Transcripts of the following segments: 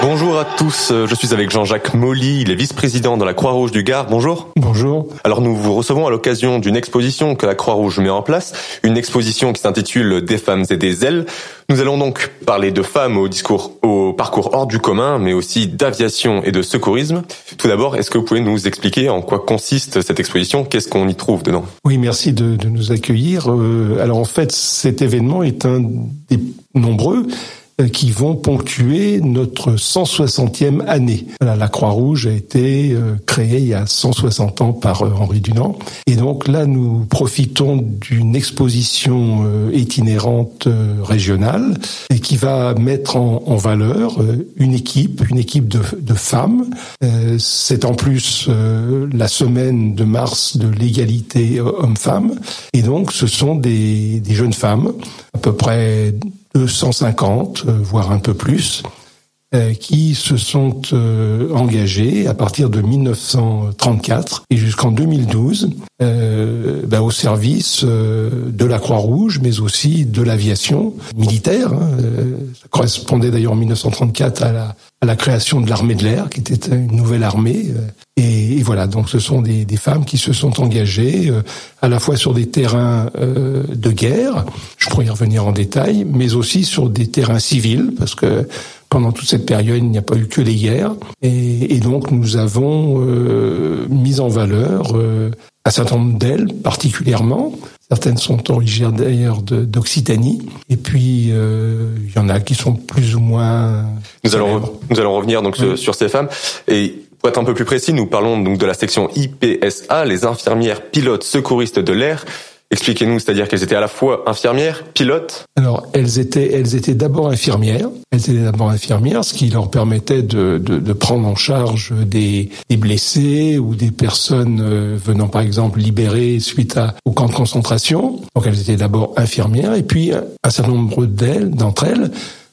Bonjour à tous, je suis avec Jean-Jacques Molly, il est vice-président de la Croix-Rouge du Gard. Bonjour. Bonjour. Alors nous vous recevons à l'occasion d'une exposition que la Croix-Rouge met en place, une exposition qui s'intitule Des femmes et des ailes. Nous allons donc parler de femmes au discours, au parcours hors du commun, mais aussi d'aviation et de secourisme. Tout d'abord, est-ce que vous pouvez nous expliquer en quoi consiste cette exposition? Qu'est-ce qu'on y trouve dedans? Oui, merci de, de nous accueillir. Euh, alors en fait, cet événement est un des nombreux euh, qui vont ponctuer notre 160e année. La Croix-Rouge a été euh, créée il y a 160 ans par euh, Henri Dunant. Et donc là, nous profitons d'une exposition itinérante régionale et qui va mettre en, valeur une équipe, une équipe de, femmes. C'est en plus la semaine de mars de l'égalité homme-femme. Et donc, ce sont des jeunes femmes, à peu près 250, euh, voire un peu plus, euh, qui se sont euh, engagés à partir de 1934 et jusqu'en 2012 euh, ben, au service de la Croix-Rouge, mais aussi de l'aviation militaire. Hein, ça correspondait d'ailleurs en 1934 à la, à la création de l'armée de l'air, qui était une nouvelle armée. Et, et, voilà, donc ce sont des, des, femmes qui se sont engagées à la fois sur des terrains de guerre, je pourrais y revenir en détail, mais aussi sur des terrains civils, parce que pendant toute cette période, il n'y a pas eu que les guerres. Et, et donc, nous avons euh, mis en valeur euh, un certain nombre d'ailes, particulièrement. Certaines sont originaires d'ailleurs d'Occitanie. Et puis, euh, il y en a qui sont plus ou moins... Nous allons, nous allons revenir donc oui. sur ces femmes. Et pour être un peu plus précis, nous parlons donc de la section IPSA, les infirmières pilotes secouristes de l'air. Expliquez-nous, c'est-à-dire qu'elles étaient à la fois infirmières, pilotes Alors, elles étaient, elles étaient d'abord infirmières. Elles étaient d'abord infirmières, ce qui leur permettait de, de, de prendre en charge des, des, blessés ou des personnes euh, venant, par exemple, libérées suite à, au camp de concentration. Donc, elles étaient d'abord infirmières. Et puis, un certain nombre d'elles, d'entre elles,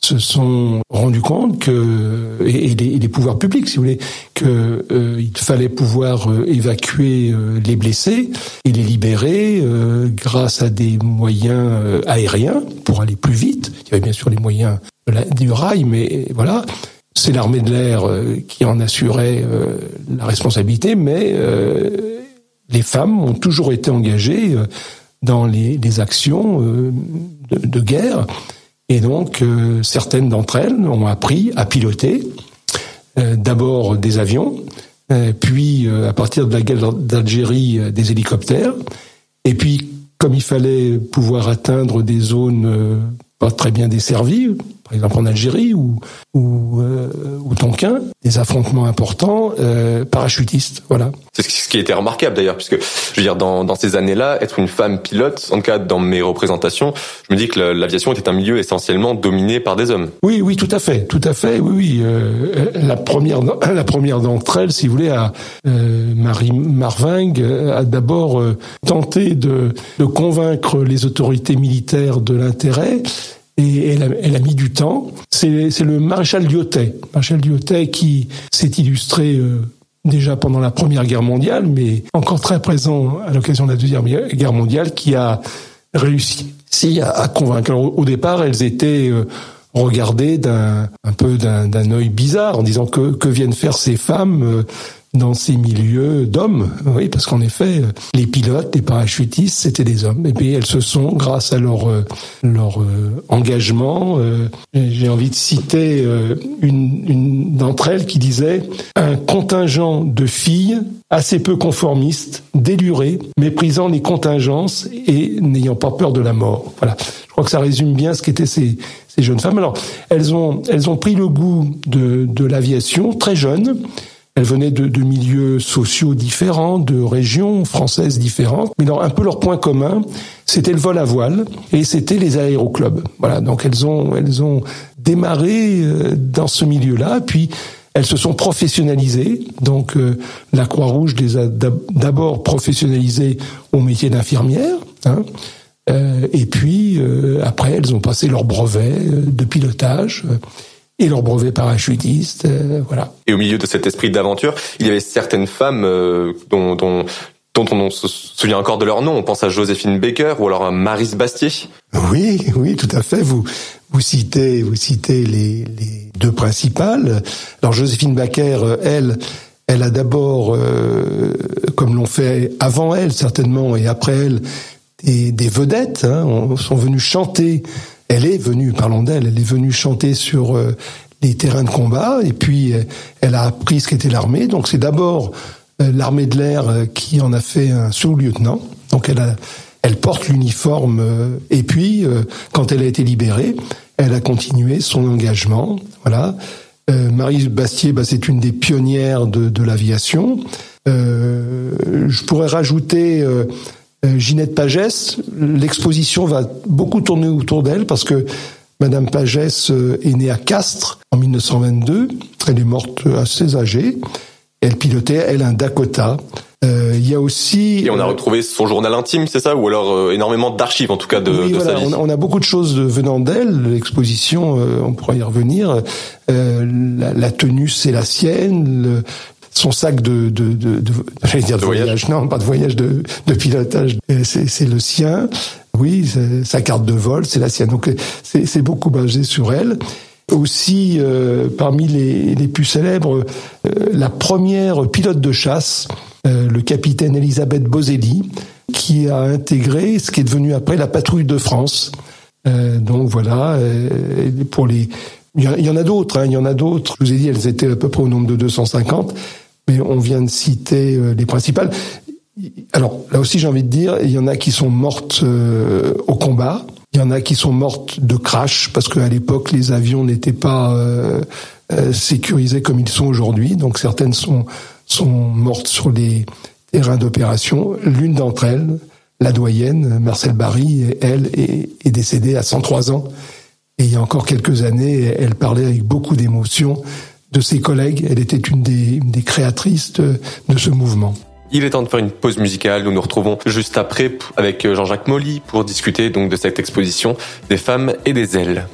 se sont rendus compte que et les, pouvoirs publics, si vous voulez, que euh, fallait pouvoir euh, évacuer euh, les blessés et les libérer euh, grâce à des moyens euh, aériens pour aller plus vite. Il y avait bien sûr les moyens du rail, mais voilà. C'est l'armée de l'air qui en assurait la responsabilité, mais les femmes ont toujours été engagées dans les, actions de guerre. Et donc, euh, certaines d'entre elles ont appris à piloter euh, d'abord des avions, euh, puis à partir de la guerre d'Algérie des hélicoptères, et puis comme il fallait pouvoir atteindre des zones pas très bien desservies, par exemple en Algérie ou ou, euh, ou Tonkin, des affrontements importants, euh, parachutistes, voilà. C'est ce qui était remarquable d'ailleurs, puisque je veux dire dans, dans ces années-là, être une femme pilote, en tout cas dans mes représentations, je me dis que l'aviation était un milieu essentiellement dominé par des hommes. Oui, oui, tout à fait, tout à fait, oui, oui. Euh, la première, la première d'entre elles, si vous voulez, a, euh, Marie Marvingue a d'abord tenté de, de convaincre les autorités militaires de l'intérêt et elle a, elle a, mis du temps. C'est le maréchal Lyotet, maréchal Lyotet qui s'est illustré euh, déjà pendant la Première Guerre mondiale, mais encore très présent à l'occasion de la Deuxième Guerre mondiale, qui a réussi à, à convaincre. Alors, au départ, elles étaient euh, regardées d'un un peu d'un œil bizarre, en disant que que viennent faire ces femmes euh, dans ces milieux d'hommes, oui, parce qu'en effet, les pilotes, les parachutistes, c'était des hommes. Et puis elles se sont, grâce à leur leur euh, engagement, euh, j'ai envie de citer euh, une, une d'entre elles qui disait un contingent de filles assez peu conformistes, délurées, méprisant les contingences et n'ayant pas peur de la mort. Voilà. Je crois que ça résume bien ce qu'étaient ces, ces jeunes femmes. Alors, elles ont elles ont pris le goût de de l'aviation très jeunes. Elles venaient de, de, milieux sociaux différents, de régions françaises différentes, mais dans un peu leur point commun, c'était le vol à voile et c'était les aéroclubs. Voilà, donc elles ont elles ont démarré dans ce milieu-là, puis elles se sont professionnalisées. Donc euh, la Croix-Rouge les a d'abord professionnalisées au métier d'infirmière. Hein, euh, et puis euh, après, elles ont passé leur brevet de pilotage. Et leur brevet parachutiste, voilà. Et au milieu de cet esprit d'aventure, il y avait certaines femmes dont, dont dont on se souvient encore de leur nom. On pense à Joséphine Baker ou alors à Marise Bastier. Oui, oui, tout à fait. Vous vous citez vous citez les, les deux principales. Alors Joséphine Baker, elle, elle a d'abord, euh, comme l'ont fait avant elle certainement et après elle, des, des vedettes hein, sont venues chanter. Elle est venue, parlons d'elle, elle est venue chanter sur euh, les terrains de combat et puis euh, elle a appris ce qu'était l'armée. Donc c'est d'abord euh, l'armée de l'air euh, qui en a fait un sous-lieutenant. Donc elle a, elle porte l'uniforme euh, et puis quand elle a été libérée, elle a continué son engagement. Voilà. Marie Bastier, bah, c'est une des pionnières de, de l'aviation. je pourrais rajouter Ginette Pagès. L'exposition va beaucoup tourner autour d'elle parce que Madame Pagès est née à Castres en 1922. Elle est morte assez âgée. Elle pilotait, elle, un Dakota. Euh, il y a aussi. Et on a euh, retrouvé son journal intime, c'est ça, ou alors euh, énormément d'archives, en tout cas de, oui, de sa vie? On a, beaucoup de choses venant d'elle. L'exposition, on pourra y revenir. La, la, tenue, c'est la sienne. Son sac de, de, de, de j'allais dire de, voyage. non, pas de voyage, de, de pilotage, c'est le sien. Oui, sa carte de vol, c'est la sienne. Donc c'est beaucoup basé sur elle. Aussi, euh, parmi les, les, plus célèbres, euh, la première pilote de chasse, euh, le capitaine Elisabeth Boselli, qui a intégré ce qui est devenu après la patrouille de France. donc voilà, pour les, il y en a d'autres, hein, il y en a d'autres. Je vous ai dit, elles étaient à peu près au nombre de 250, mais on vient de citer les principales. Alors là aussi, j'ai envie de dire, il y en a qui sont mortes au combat, il y en a qui sont mortes de crash parce qu'à l'époque les avions n'étaient pas euh, euh, sécurisés comme ils sont aujourd'hui. Donc certaines sont sont mortes sur les terrains d'opération. L'une d'entre elles, la doyenne Marcel Barry, elle est, décédée à 103 ans. Et il y a encore quelques années, elle parlait avec beaucoup d'émotion de ses collègues. Elle était une des, une des créatrices de, de ce mouvement. Il est temps de faire une pause musicale. Nous nous retrouvons juste après avec Jean-Jacques Molly pour discuter donc de cette exposition des femmes et des ailes.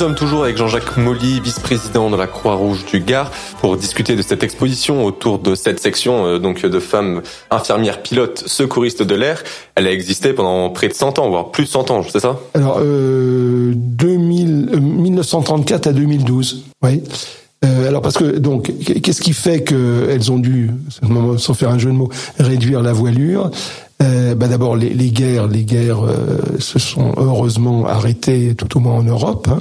Sommes toujours avec Jean-Jacques Molly, vice-président de la Croix-Rouge du Gard, pour discuter de cette exposition autour de cette section euh, donc de femmes infirmières pilotes secouristes de l'air. Elle a existé pendant près de 100 ans, voire plus de 100 ans, c'est ça? Alors, euh, 2000, 1934 à 2012, oui. Euh, alors parce que donc qu'est-ce qui fait qu'elles ont dû, sans faire un jeu de mots, réduire la voilure? Euh, bah D'abord les, les, guerres, les guerres euh, se sont heureusement arrêtées tout au moins en Europe. Hein,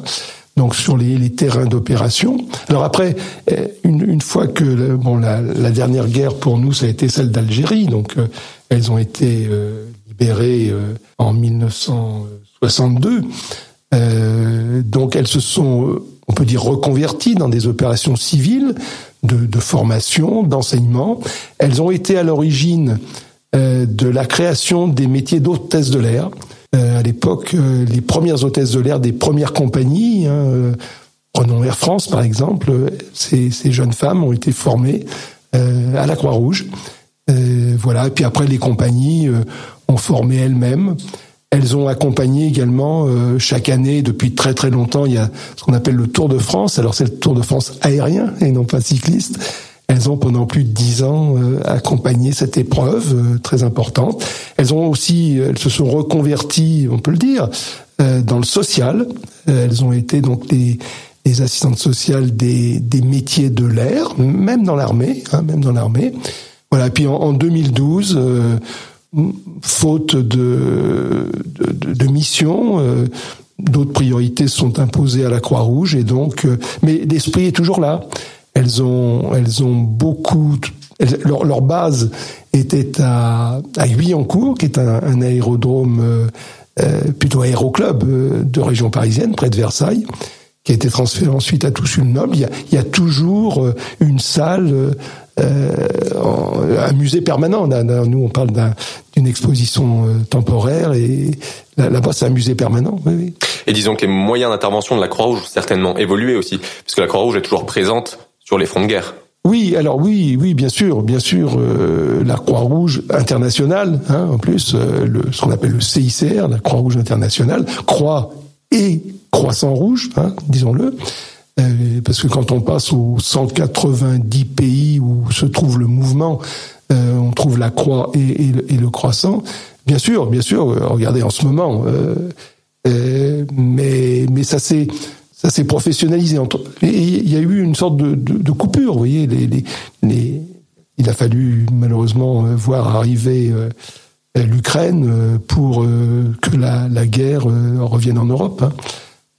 donc sur les, les terrains d'opération. Alors après, euh, une, une, fois que bon la, la, dernière guerre pour nous, ça a été celle d'Algérie. Donc euh, elles ont été libérées en 1962. donc elles se sont on peut dire reconverties dans des opérations civiles de, de formation, d'enseignement. Elles ont été à l'origine euh, de la création des métiers d'hôtesse de l'air. Euh, à l'époque, euh, les premières hôtesses de l'air des premières compagnies, hein, prenons Air France par exemple, ces, ces, jeunes femmes ont été formées à la Croix-Rouge. voilà. Et puis après, les compagnies ont formé elles-mêmes. Elles ont accompagné également chaque année depuis très très longtemps. Il y a ce qu'on appelle le Tour de France. Alors c'est le Tour de France aérien et non pas cycliste. Elles ont pendant plus de dix ans euh, accompagné cette épreuve euh, très importante. Elles ont aussi, elles se sont reconverties, on peut le dire, euh, dans le social. Elles ont été donc des, des assistantes sociales des, des métiers de l'air, même dans l'armée, hein, même dans l'armée. Voilà. Puis en, en 2012, faute de, de, de mission, d'autres priorités sont imposées à la Croix-Rouge et donc, mais l'esprit est toujours là. Elles ont, elles ont beaucoup. leur, base était à, à Guyancourt, qui est un, aérodrome euh, euh, plutôt aéroclub euh, de région parisienne, près de Versailles, qui a été transféré ensuite à Toussul-Noble. Il y a, toujours une salle, un musée permanent. Nous, on parle d'une exposition temporaire et là-bas, c'est un musée permanent. Et disons que les moyens d'intervention de la Croix-Rouge ont certainement évolué aussi, puisque la Croix-Rouge est toujours présente sur les fronts de guerre. Oui, alors oui, oui, bien sûr, bien sûr, euh, la Croix-Rouge internationale, hein, en plus, euh, le, ce qu'on appelle le CICR, la Croix-Rouge internationale, croix et croissant rouge, hein, disons-le, euh, parce que quand on passe aux 190 pays où se trouve le mouvement, on trouve la croix et, et, le, et, le, croissant. Bien sûr, bien sûr, regardez en ce moment, mais mais ça c'est ça s'est professionnalisé. Il y a eu une sorte de, coupure, vous voyez. Il a fallu malheureusement euh, voir arriver euh, l'Ukraine euh, pour que la, guerre revienne en Europe. Hein.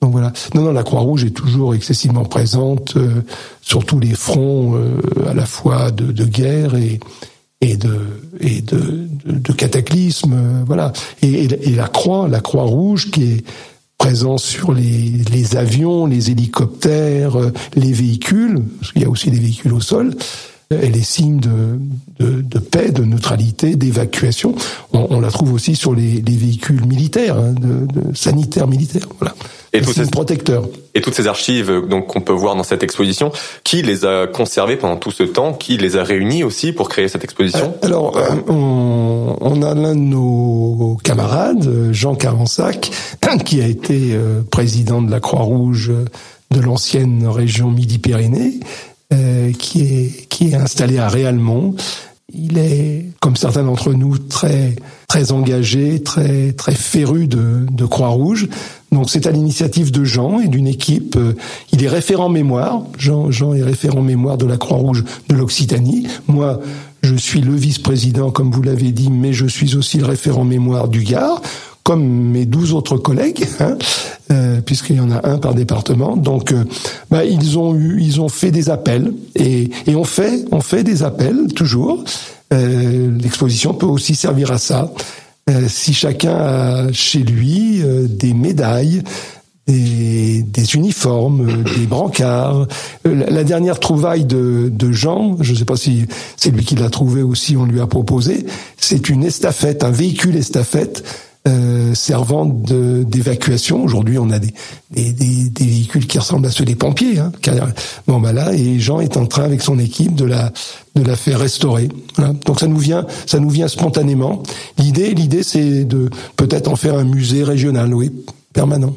Donc voilà. Non, non, la Croix-Rouge est toujours excessivement présente sur tous les fronts, à la fois de, guerre et, de et voilà. Et, et, la Croix, la Croix-Rouge, qui est présent sur les, les, avions, les hélicoptères, euh, les véhicules, parce qu'il y a aussi des véhicules au sol, et les signes de, de, de paix, de neutralité, d'évacuation. On, on, la trouve aussi sur les, les véhicules militaires, hein, de, de, sanitaires militaires. Voilà. Et protecteurs. Et toutes ces archives donc qu'on peut voir dans cette exposition, qui les a conservées pendant tout ce temps, qui les a réunies aussi pour créer cette exposition? Alors, euh, on, on, a l'un de nos camarades, Jean Carensac, qui a été euh, président de la Croix-Rouge de l'ancienne région Midi-Pyrénées, euh, qui est qui est installé à Réalmont. Il est, comme certains d'entre nous, très très engagé, très très féru de, de Croix-Rouge. Donc c'est à l'initiative de Jean et d'une équipe. Euh, il est référent mémoire. Jean, Jean est référent mémoire de la Croix-Rouge de l'Occitanie. Moi, je suis le vice-président, comme vous l'avez dit, mais je suis aussi le référent mémoire du Gard comme mes douze autres collègues, hein, euh, puisqu'il y en a un par département. Donc, euh, bah, ils ont eu, ils ont fait des appels et, et on fait, on fait des appels toujours. Euh, L'exposition peut aussi servir à ça. Euh, si chacun a chez lui euh, des médailles, des, des, uniformes, des brancards. La, dernière trouvaille de, de Jean, je ne sais pas si c'est lui qui l'a trouvé ou si on lui a proposé, c'est une estafette, un véhicule estafette euh, servant d'évacuation. Aujourd'hui, on a des, des, des, véhicules qui ressemblent à ceux des pompiers. Hein, bon, bah là, et Jean est en train avec son équipe de la de la faire restaurer. Voilà. Donc ça nous vient, ça nous vient spontanément. L'idée, l'idée, c'est de peut-être en faire un musée régional, oui, permanent.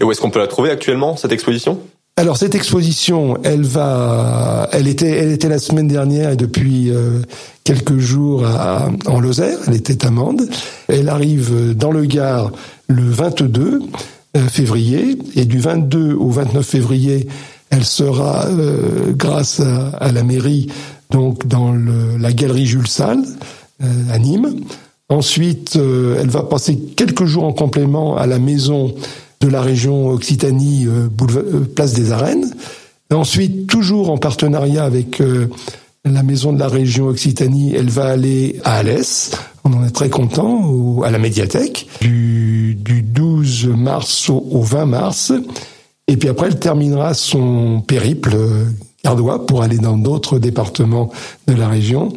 Et où est-ce qu'on peut la trouver actuellement, cette exposition? Alors cette exposition, elle va, elle était, elle était la semaine dernière et depuis euh, quelques jours à, en Lozère. Elle était à Mende. Elle arrive dans le Gard le 22 euh, février et du 22 au 29 février, elle sera, euh, grâce à, la mairie, donc dans le, la galerie Jules Salle à Nîmes. Ensuite, elle va passer quelques jours en complément à la maison de la région Occitanie, euh, euh, place des Arènes. ensuite, toujours en partenariat avec euh, la maison de la région Occitanie, elle va aller à Alès. On en est très content, à la médiathèque, du, 12 mars au, 20 mars. Et puis après, elle terminera son périple gardois pour aller dans d'autres départements de la région,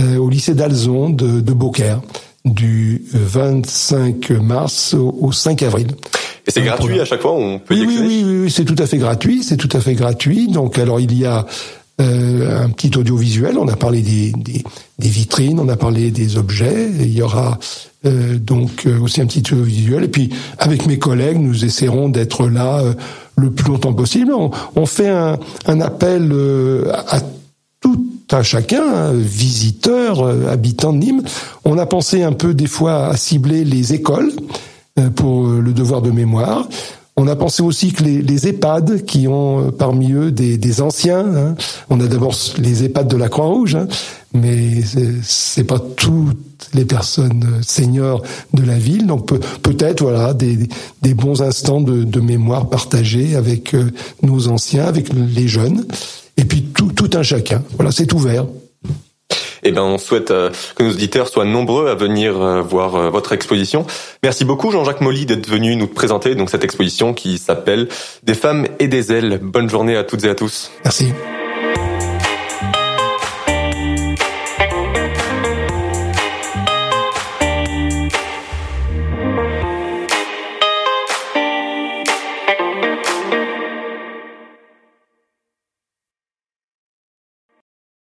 au lycée d'Alzon de, de Beaucaire, du 25 mars au 5 avril. Et c'est gratuit à chaque fois, on peut y oui, oui, oui, oui, c'est tout à fait gratuit, c'est tout à fait gratuit. Donc alors il y a euh, un petit audiovisuel, on a parlé des, des, des, vitrines, on a parlé des objets, il y aura euh, donc euh, aussi un petit audiovisuel. Et puis avec mes collègues, nous essaierons d'être là euh, le plus longtemps possible. On, on fait un, un appel euh, à, tout un chacun, hein, visiteur, habitant de Nîmes. On a pensé un peu des fois à cibler les écoles. Euh, pour euh, le devoir de mémoire. On a pensé aussi que les, les EHPAD, qui ont euh, parmi eux des, des anciens, hein, on a d'abord les EHPAD de la Croix-Rouge, hein, mais c'est pas toutes les personnes seniors de la ville, donc peut-être voilà des, des, bons instants de, de mémoire partagés avec nos anciens, avec les jeunes, et puis tout, tout un chacun. Voilà, c'est ouvert eh ben, on souhaite euh, que nos auditeurs soient nombreux à venir euh, voir euh, votre exposition. Merci beaucoup, Jean-Jacques Molly, d'être venu nous présenter donc cette exposition qui s'appelle Des femmes et des ailes. Bonne journée à toutes et à tous. Merci.